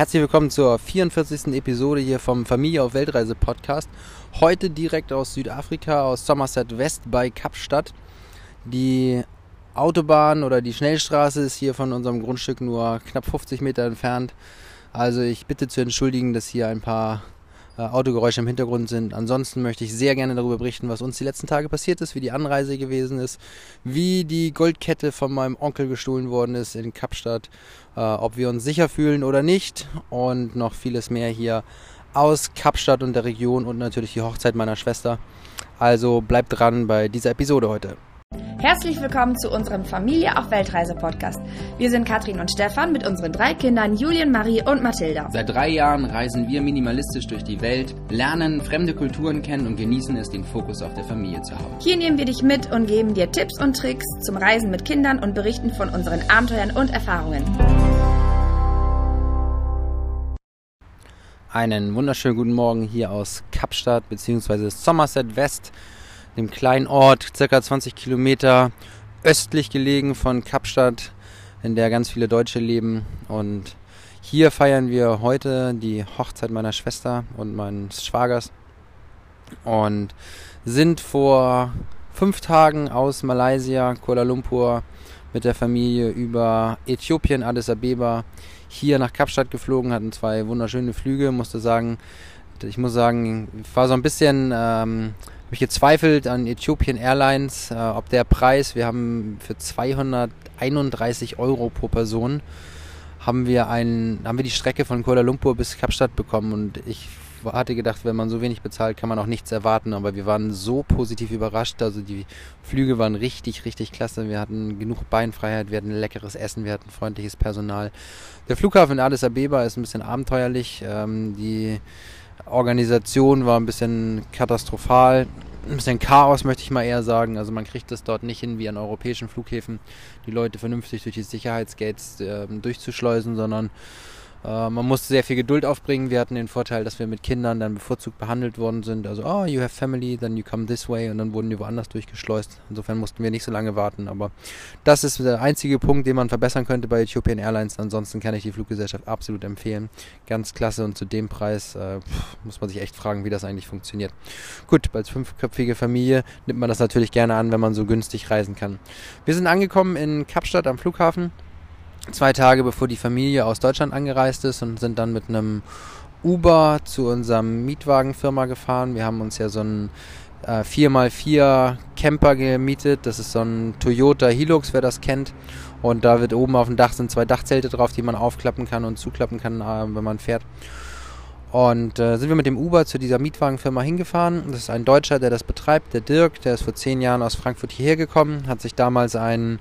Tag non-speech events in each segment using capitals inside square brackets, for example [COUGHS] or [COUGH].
Herzlich willkommen zur 44. Episode hier vom Familie auf Weltreise Podcast. Heute direkt aus Südafrika, aus Somerset West bei Kapstadt. Die Autobahn oder die Schnellstraße ist hier von unserem Grundstück nur knapp 50 Meter entfernt. Also ich bitte zu entschuldigen, dass hier ein paar Autogeräusche im Hintergrund sind. Ansonsten möchte ich sehr gerne darüber berichten, was uns die letzten Tage passiert ist, wie die Anreise gewesen ist, wie die Goldkette von meinem Onkel gestohlen worden ist in Kapstadt, äh, ob wir uns sicher fühlen oder nicht und noch vieles mehr hier aus Kapstadt und der Region und natürlich die Hochzeit meiner Schwester. Also bleibt dran bei dieser Episode heute. Herzlich willkommen zu unserem Familie auf Weltreise Podcast. Wir sind Katrin und Stefan mit unseren drei Kindern Julien, Marie und Mathilda. Seit drei Jahren reisen wir minimalistisch durch die Welt, lernen fremde Kulturen kennen und genießen es, den Fokus auf der Familie zu haben. Hier nehmen wir dich mit und geben dir Tipps und Tricks zum Reisen mit Kindern und berichten von unseren Abenteuern und Erfahrungen. Einen wunderschönen guten Morgen hier aus Kapstadt bzw. Somerset West dem kleinen Ort, circa 20 Kilometer östlich gelegen von Kapstadt, in der ganz viele Deutsche leben. Und hier feiern wir heute die Hochzeit meiner Schwester und meines Schwagers und sind vor fünf Tagen aus Malaysia, Kuala Lumpur mit der Familie über Äthiopien, Addis Abeba hier nach Kapstadt geflogen, hatten zwei wunderschöne Flüge, musste sagen, ich muss sagen, ich war so ein bisschen ähm, habe ich gezweifelt an Ethiopian Airlines, äh, ob der Preis, wir haben für 231 Euro pro Person, haben wir, ein, haben wir die Strecke von Kuala Lumpur bis Kapstadt bekommen. Und ich hatte gedacht, wenn man so wenig bezahlt, kann man auch nichts erwarten, aber wir waren so positiv überrascht, also die Flüge waren richtig, richtig klasse, wir hatten genug Beinfreiheit, wir hatten leckeres Essen, wir hatten freundliches Personal. Der Flughafen in Addis Abeba ist ein bisschen abenteuerlich, ähm, die Organisation war ein bisschen katastrophal. Ein bisschen Chaos, möchte ich mal eher sagen. Also man kriegt es dort nicht hin, wie an europäischen Flughäfen, die Leute vernünftig durch die Sicherheitsgates äh, durchzuschleusen, sondern äh, man musste sehr viel Geduld aufbringen. Wir hatten den Vorteil, dass wir mit Kindern dann bevorzugt behandelt worden sind. Also, oh, you have family, then you come this way. Und dann wurden die woanders durchgeschleust. Insofern mussten wir nicht so lange warten. Aber das ist der einzige Punkt, den man verbessern könnte bei Ethiopian Airlines. Ansonsten kann ich die Fluggesellschaft absolut empfehlen. Ganz klasse und zu dem Preis äh, muss man sich echt fragen, wie das eigentlich funktioniert. Gut, als fünfköpfige Familie nimmt man das natürlich gerne an, wenn man so günstig reisen kann. Wir sind angekommen in Kapstadt am Flughafen zwei Tage bevor die Familie aus Deutschland angereist ist und sind dann mit einem Uber zu unserem Mietwagenfirma gefahren. Wir haben uns ja so einen äh, 4x4 Camper gemietet. Das ist so ein Toyota Hilux, wer das kennt. Und da wird oben auf dem Dach sind zwei Dachzelte drauf, die man aufklappen kann und zuklappen kann, äh, wenn man fährt. Und äh, sind wir mit dem Uber zu dieser Mietwagenfirma hingefahren. Das ist ein Deutscher, der das betreibt, der Dirk, der ist vor zehn Jahren aus Frankfurt hierher gekommen, hat sich damals einen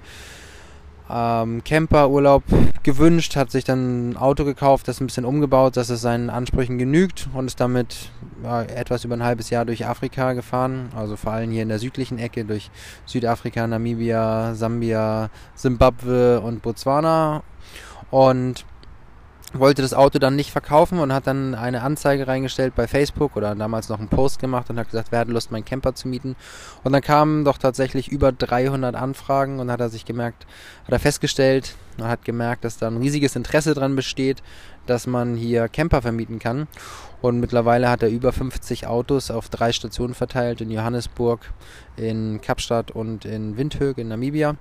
ähm, Camperurlaub gewünscht, hat sich dann ein Auto gekauft, das ein bisschen umgebaut, dass es seinen Ansprüchen genügt und ist damit ja, etwas über ein halbes Jahr durch Afrika gefahren, also vor allem hier in der südlichen Ecke durch Südafrika, Namibia, Sambia, Simbabwe und Botswana. Und wollte das Auto dann nicht verkaufen und hat dann eine Anzeige reingestellt bei Facebook oder damals noch einen Post gemacht und hat gesagt, wer hat Lust, meinen Camper zu mieten. Und dann kamen doch tatsächlich über 300 Anfragen und hat er sich gemerkt, hat er festgestellt, er hat gemerkt, dass da ein riesiges Interesse dran besteht, dass man hier Camper vermieten kann. Und mittlerweile hat er über 50 Autos auf drei Stationen verteilt, in Johannesburg, in Kapstadt und in Windhoek in Namibia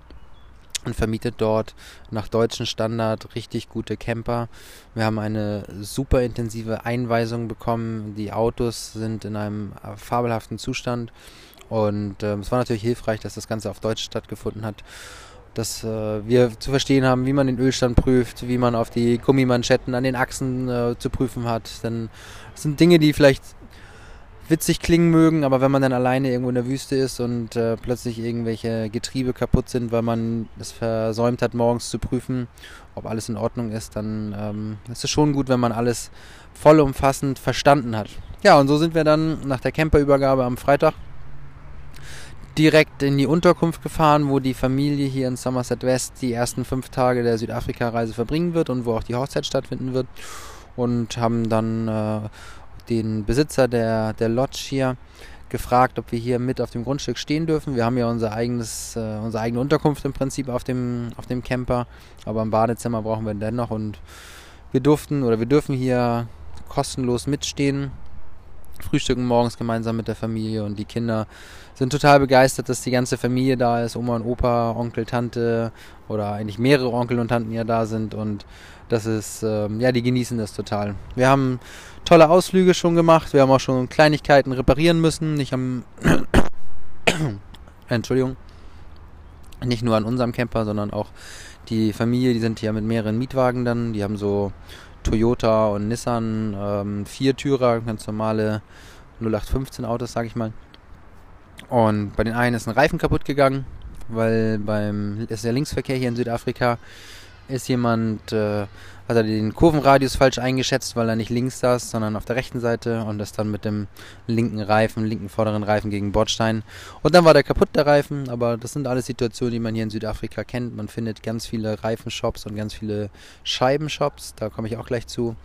und vermietet dort nach deutschem Standard richtig gute Camper. Wir haben eine super intensive Einweisung bekommen. Die Autos sind in einem äh, fabelhaften Zustand und äh, es war natürlich hilfreich, dass das Ganze auf Deutsch stattgefunden hat. Dass äh, wir zu verstehen haben, wie man den Ölstand prüft, wie man auf die Gummimanschetten an den Achsen äh, zu prüfen hat. Denn das sind Dinge, die vielleicht witzig klingen mögen, aber wenn man dann alleine irgendwo in der Wüste ist und äh, plötzlich irgendwelche Getriebe kaputt sind, weil man es versäumt hat, morgens zu prüfen, ob alles in Ordnung ist, dann ähm, ist es schon gut, wenn man alles vollumfassend verstanden hat. Ja, und so sind wir dann nach der Camperübergabe am Freitag direkt in die Unterkunft gefahren, wo die Familie hier in Somerset West die ersten fünf Tage der Südafrika-Reise verbringen wird und wo auch die Hochzeit stattfinden wird. Und haben dann äh, den Besitzer der, der Lodge hier gefragt, ob wir hier mit auf dem Grundstück stehen dürfen. Wir haben ja unser eigenes, äh, unsere eigene Unterkunft im Prinzip auf dem, auf dem Camper, aber ein Badezimmer brauchen wir dennoch und Wir durften oder wir dürfen hier kostenlos mitstehen, frühstücken morgens gemeinsam mit der Familie und die Kinder sind total begeistert, dass die ganze Familie da ist, Oma und Opa, Onkel, Tante oder eigentlich mehrere Onkel und Tanten ja da sind und das ist, ähm, ja, die genießen das total. Wir haben tolle Ausflüge schon gemacht, wir haben auch schon Kleinigkeiten reparieren müssen, nicht am, [COUGHS] Entschuldigung, nicht nur an unserem Camper, sondern auch die Familie, die sind hier mit mehreren Mietwagen dann, die haben so Toyota und Nissan ähm, Viertürer, ganz normale 0815 Autos, sag ich mal. Und bei den einen ist ein Reifen kaputt gegangen, weil beim ist der Linksverkehr hier in Südafrika ist jemand, äh, hat er den Kurvenradius falsch eingeschätzt, weil er nicht links saß, sondern auf der rechten Seite und ist dann mit dem linken Reifen, linken vorderen Reifen gegen Bordstein. Und dann war der kaputt, der Reifen, aber das sind alles Situationen, die man hier in Südafrika kennt. Man findet ganz viele Reifenshops und ganz viele Scheibenshops, da komme ich auch gleich zu.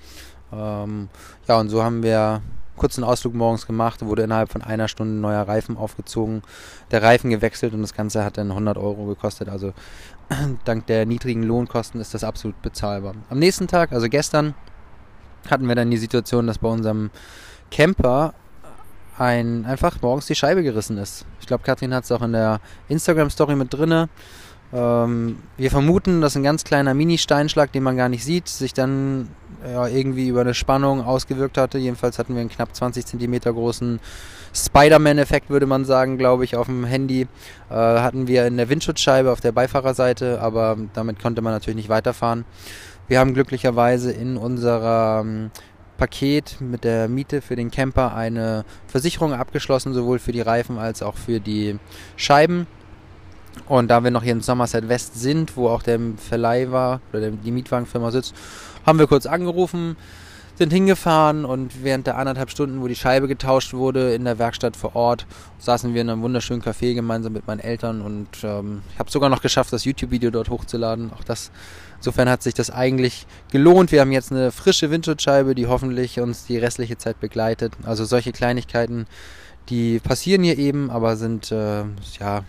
Ähm, ja, und so haben wir kurzen Ausflug morgens gemacht, wurde innerhalb von einer Stunde neuer Reifen aufgezogen, der Reifen gewechselt und das Ganze hat dann 100 Euro gekostet. Also [CLEARS THROAT] dank der niedrigen Lohnkosten ist das absolut bezahlbar. Am nächsten Tag, also gestern, hatten wir dann die Situation, dass bei unserem Camper ein, einfach morgens die Scheibe gerissen ist. Ich glaube, Katrin hat es auch in der Instagram-Story mit drinne. Ähm, wir vermuten, dass ein ganz kleiner Mini-Steinschlag, den man gar nicht sieht, sich dann ja, irgendwie über eine Spannung ausgewirkt hatte. Jedenfalls hatten wir einen knapp 20 cm großen Spider-Man-Effekt, würde man sagen, glaube ich, auf dem Handy. Äh, hatten wir in der Windschutzscheibe auf der Beifahrerseite, aber damit konnte man natürlich nicht weiterfahren. Wir haben glücklicherweise in unserer ähm, Paket mit der Miete für den Camper eine Versicherung abgeschlossen, sowohl für die Reifen als auch für die Scheiben. Und da wir noch hier in Somerset West sind, wo auch der Verleih war oder die Mietwagenfirma sitzt, haben wir kurz angerufen, sind hingefahren und während der anderthalb Stunden, wo die Scheibe getauscht wurde in der Werkstatt vor Ort, saßen wir in einem wunderschönen Café gemeinsam mit meinen Eltern und ähm, ich habe sogar noch geschafft, das YouTube-Video dort hochzuladen. Auch das, insofern hat sich das eigentlich gelohnt. Wir haben jetzt eine frische Windschutzscheibe, die hoffentlich uns die restliche Zeit begleitet. Also solche Kleinigkeiten, die passieren hier eben, aber sind äh, ja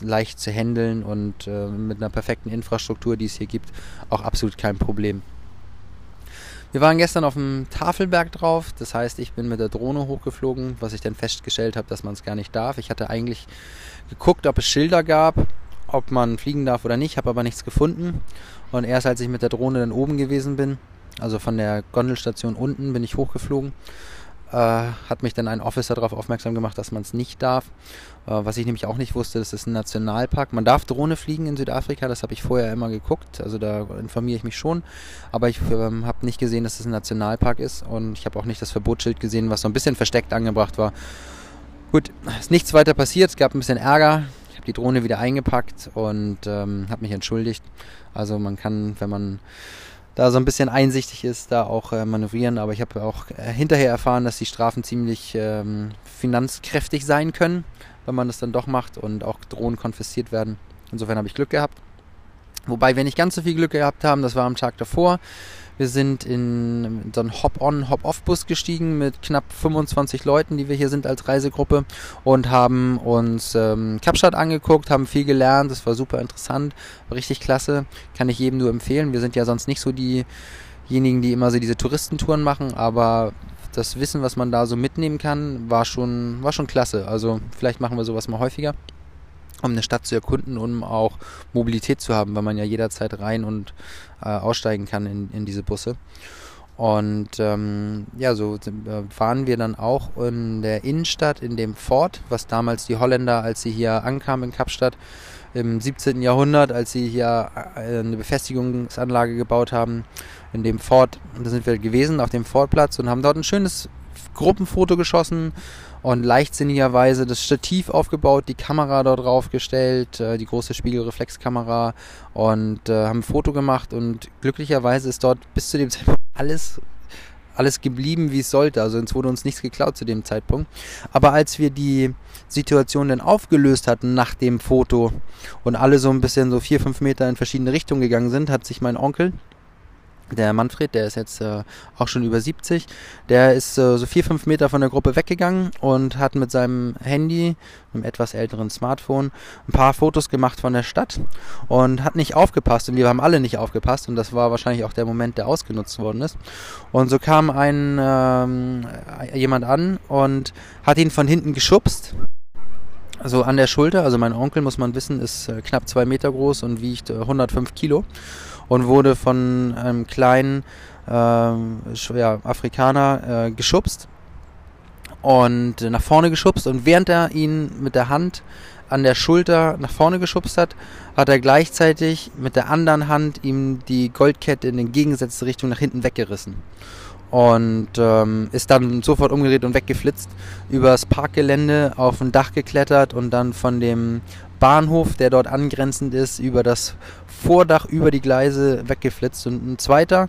leicht zu handeln und äh, mit einer perfekten Infrastruktur, die es hier gibt, auch absolut kein Problem. Wir waren gestern auf dem Tafelberg drauf, das heißt, ich bin mit der Drohne hochgeflogen, was ich dann festgestellt habe, dass man es gar nicht darf. Ich hatte eigentlich geguckt, ob es Schilder gab, ob man fliegen darf oder nicht, habe aber nichts gefunden. Und erst als ich mit der Drohne dann oben gewesen bin, also von der Gondelstation unten, bin ich hochgeflogen äh, hat mich dann ein Officer darauf aufmerksam gemacht, dass man es nicht darf. Äh, was ich nämlich auch nicht wusste, das ist ein Nationalpark. Man darf Drohne fliegen in Südafrika, das habe ich vorher immer geguckt. Also da informiere ich mich schon. Aber ich ähm, habe nicht gesehen, dass es ein Nationalpark ist und ich habe auch nicht das Verbotsschild gesehen, was so ein bisschen versteckt angebracht war. Gut, ist nichts weiter passiert, es gab ein bisschen Ärger. Ich habe die Drohne wieder eingepackt und ähm, habe mich entschuldigt. Also man kann, wenn man da so ein bisschen einsichtig ist, da auch äh, manövrieren. Aber ich habe auch äh, hinterher erfahren, dass die Strafen ziemlich ähm, finanzkräftig sein können, wenn man das dann doch macht und auch Drohnen konfisziert werden. Insofern habe ich Glück gehabt. Wobei wir nicht ganz so viel Glück gehabt haben, das war am Tag davor. Wir sind in so einen Hop-on, Hop-off-Bus gestiegen mit knapp 25 Leuten, die wir hier sind als Reisegruppe und haben uns ähm, Kapstadt angeguckt, haben viel gelernt. Das war super interessant, war richtig klasse. Kann ich jedem nur empfehlen. Wir sind ja sonst nicht so diejenigen, die immer so diese Touristentouren machen, aber das Wissen, was man da so mitnehmen kann, war schon, war schon klasse. Also vielleicht machen wir sowas mal häufiger um eine Stadt zu erkunden, um auch Mobilität zu haben, weil man ja jederzeit rein und äh, aussteigen kann in, in diese Busse. Und ähm, ja, so äh, waren wir dann auch in der Innenstadt, in dem Fort, was damals die Holländer, als sie hier ankamen in Kapstadt, im 17. Jahrhundert, als sie hier äh, eine Befestigungsanlage gebaut haben, in dem Fort, da sind wir gewesen, auf dem Fortplatz und haben dort ein schönes Gruppenfoto geschossen und leichtsinnigerweise das Stativ aufgebaut, die Kamera dort drauf gestellt, äh, die große Spiegelreflexkamera und äh, haben ein Foto gemacht und glücklicherweise ist dort bis zu dem [LAUGHS] Zeitpunkt alles alles geblieben, wie es sollte. Also es wurde uns nichts geklaut zu dem Zeitpunkt. Aber als wir die Situation dann aufgelöst hatten nach dem Foto und alle so ein bisschen so vier, fünf Meter in verschiedene Richtungen gegangen sind, hat sich mein Onkel der Manfred, der ist jetzt äh, auch schon über 70, der ist äh, so vier, fünf Meter von der Gruppe weggegangen und hat mit seinem Handy, einem etwas älteren Smartphone, ein paar Fotos gemacht von der Stadt und hat nicht aufgepasst und wir haben alle nicht aufgepasst und das war wahrscheinlich auch der Moment, der ausgenutzt worden ist. Und so kam ein ähm, jemand an und hat ihn von hinten geschubst so an der Schulter. Also mein Onkel, muss man wissen, ist äh, knapp zwei Meter groß und wiegt äh, 105 Kilo und wurde von einem kleinen äh, ja, Afrikaner äh, geschubst und nach vorne geschubst. Und während er ihn mit der Hand an der Schulter nach vorne geschubst hat, hat er gleichzeitig mit der anderen Hand ihm die Goldkette in entgegengesetzte Richtung nach hinten weggerissen. Und ähm, ist dann sofort umgedreht und weggeflitzt, übers Parkgelände auf ein Dach geklettert und dann von dem Bahnhof, der dort angrenzend ist, über das Vordach, über die Gleise weggeflitzt. Und ein zweiter,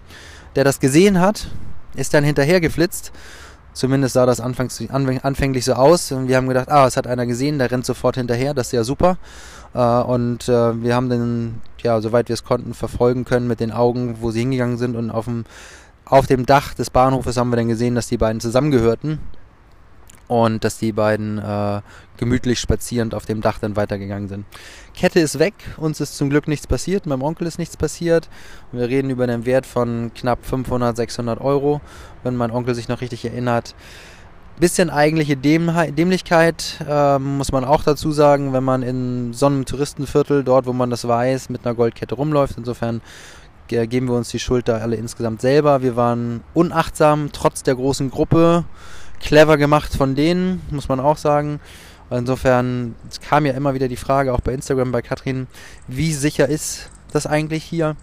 der das gesehen hat, ist dann hinterher geflitzt. Zumindest sah das anfangs, anfänglich so aus. Und wir haben gedacht, ah, es hat einer gesehen, der rennt sofort hinterher, das ist ja super. Äh, und äh, wir haben dann, ja, soweit wir es konnten, verfolgen können mit den Augen, wo sie hingegangen sind. Und auf dem, auf dem Dach des Bahnhofes haben wir dann gesehen, dass die beiden zusammengehörten und dass die beiden äh, gemütlich spazierend auf dem Dach dann weitergegangen sind. Kette ist weg, uns ist zum Glück nichts passiert, meinem Onkel ist nichts passiert. Wir reden über einen Wert von knapp 500, 600 Euro, wenn mein Onkel sich noch richtig erinnert. Bisschen eigentliche Dämlichkeit äh, muss man auch dazu sagen, wenn man in so einem Touristenviertel, dort wo man das weiß, mit einer Goldkette rumläuft. Insofern geben wir uns die Schuld da alle insgesamt selber. Wir waren unachtsam, trotz der großen Gruppe clever gemacht von denen, muss man auch sagen. Insofern es kam ja immer wieder die Frage, auch bei Instagram bei Katrin, wie sicher ist das eigentlich hier?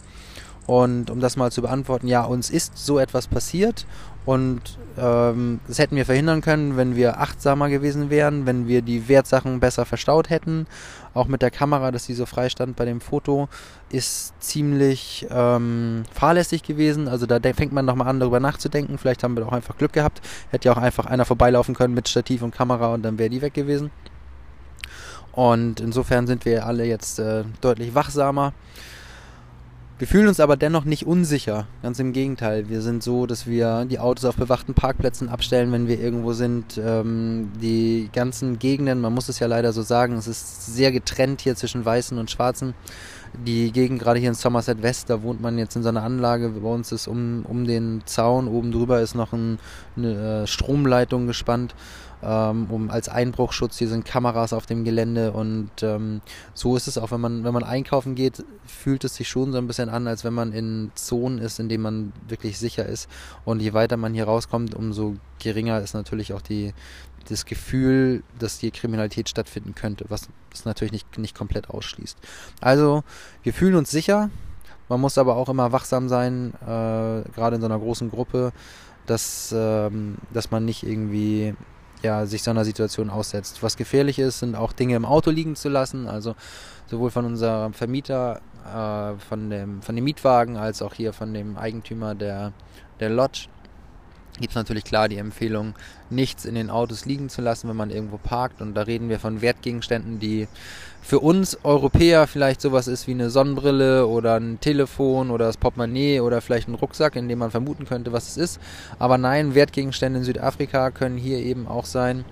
Und um das mal zu beantworten, ja, uns ist so etwas passiert und ähm, das hätten wir verhindern können, wenn wir achtsamer gewesen wären, wenn wir die Wertsachen besser verstaut hätten. Auch mit der Kamera, dass die so frei stand bei dem Foto, ist ziemlich ähm, fahrlässig gewesen. Also da fängt man nochmal an, darüber nachzudenken. Vielleicht haben wir auch einfach Glück gehabt. Hätte ja auch einfach einer vorbeilaufen können mit Stativ und Kamera und dann wäre die weg gewesen. Und insofern sind wir alle jetzt äh, deutlich wachsamer. Wir fühlen uns aber dennoch nicht unsicher. Ganz im Gegenteil. Wir sind so, dass wir die Autos auf bewachten Parkplätzen abstellen, wenn wir irgendwo sind. Ähm, die ganzen Gegenden, man muss es ja leider so sagen, es ist sehr getrennt hier zwischen Weißen und Schwarzen. Die Gegend, gerade hier in Somerset West, da wohnt man jetzt in so einer Anlage. Bei uns ist um, um den Zaun oben drüber ist noch ein, eine äh, Stromleitung gespannt ähm, um als Einbruchschutz. Hier sind Kameras auf dem Gelände und ähm, so ist es auch, wenn man, wenn man einkaufen geht, fühlt es sich schon so ein bisschen an, als wenn man in Zonen ist, in denen man wirklich sicher ist. Und je weiter man hier rauskommt, umso geringer ist natürlich auch die, das Gefühl, dass hier Kriminalität stattfinden könnte, was es natürlich nicht, nicht komplett ausschließt. Also, wir fühlen uns sicher, man muss aber auch immer wachsam sein, äh, gerade in so einer großen Gruppe, dass, ähm, dass man nicht irgendwie ja, sich so einer Situation aussetzt. Was gefährlich ist, sind auch Dinge im Auto liegen zu lassen. Also sowohl von unserem Vermieter, äh, von, dem, von dem Mietwagen, als auch hier von dem Eigentümer der, der Lodge gibt es natürlich klar die Empfehlung, nichts in den Autos liegen zu lassen, wenn man irgendwo parkt. Und da reden wir von Wertgegenständen, die für uns Europäer vielleicht sowas ist wie eine Sonnenbrille oder ein Telefon oder das Portemonnaie oder vielleicht ein Rucksack, in dem man vermuten könnte, was es ist. Aber nein, Wertgegenstände in Südafrika können hier eben auch sein,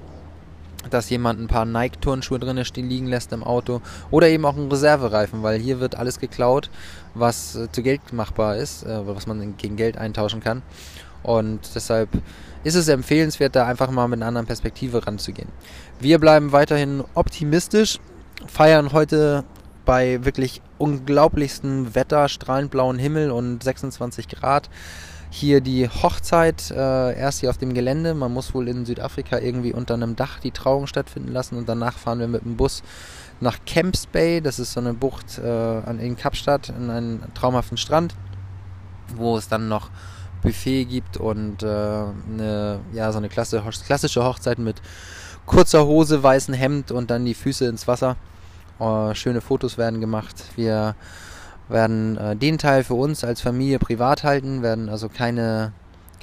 dass jemand ein paar Nike-Turnschuhe drin stehen liegen lässt im Auto oder eben auch einen Reservereifen, weil hier wird alles geklaut, was äh, zu Geld machbar ist, äh, was man gegen Geld eintauschen kann. Und deshalb ist es empfehlenswert, da einfach mal mit einer anderen Perspektive ranzugehen. Wir bleiben weiterhin optimistisch, feiern heute bei wirklich unglaublichstem Wetter, strahlend blauen Himmel und 26 Grad. Hier die Hochzeit, äh, erst hier auf dem Gelände. Man muss wohl in Südafrika irgendwie unter einem Dach die Trauung stattfinden lassen und danach fahren wir mit dem Bus nach Camps Bay. Das ist so eine Bucht äh, in Kapstadt, in einen traumhaften Strand, wo es dann noch Buffet gibt und äh, eine, ja, so eine klasse, klassische Hochzeit mit kurzer Hose, weißem Hemd und dann die Füße ins Wasser. Äh, schöne Fotos werden gemacht. Wir werden äh, den Teil für uns als Familie privat halten, werden also keine,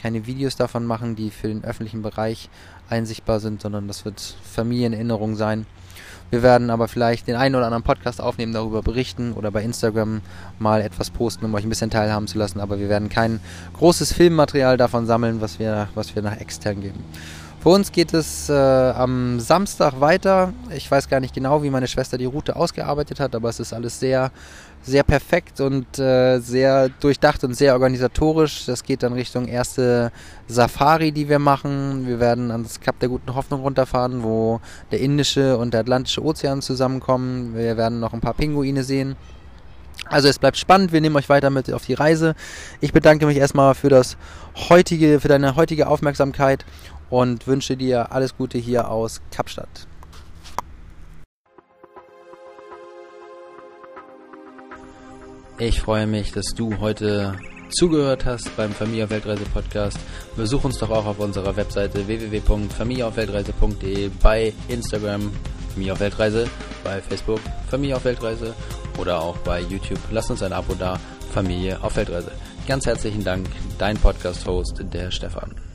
keine Videos davon machen, die für den öffentlichen Bereich einsichtbar sind, sondern das wird Familienerinnerung sein. Wir werden aber vielleicht den einen oder anderen Podcast aufnehmen, darüber berichten oder bei Instagram mal etwas posten, um euch ein bisschen teilhaben zu lassen. Aber wir werden kein großes Filmmaterial davon sammeln, was wir, was wir nach extern geben. Für uns geht es äh, am Samstag weiter. Ich weiß gar nicht genau, wie meine Schwester die Route ausgearbeitet hat, aber es ist alles sehr, sehr perfekt und äh, sehr durchdacht und sehr organisatorisch. Das geht dann Richtung erste Safari, die wir machen. Wir werden ans Kap der Guten Hoffnung runterfahren, wo der Indische und der Atlantische Ozean zusammenkommen. Wir werden noch ein paar Pinguine sehen. Also es bleibt spannend, wir nehmen euch weiter mit auf die Reise. Ich bedanke mich erstmal für das heutige, für deine heutige Aufmerksamkeit und wünsche dir alles Gute hier aus Kapstadt. Ich freue mich, dass du heute zugehört hast beim Familie auf Weltreise Podcast. Besuch uns doch auch auf unserer Webseite www.familieaufweltreise.de, bei Instagram Familie auf Weltreise, bei Facebook Familie auf Weltreise oder auch bei YouTube. Lass uns ein Abo da, Familie auf Weltreise. Ganz herzlichen Dank, dein Podcast-Host, der Stefan.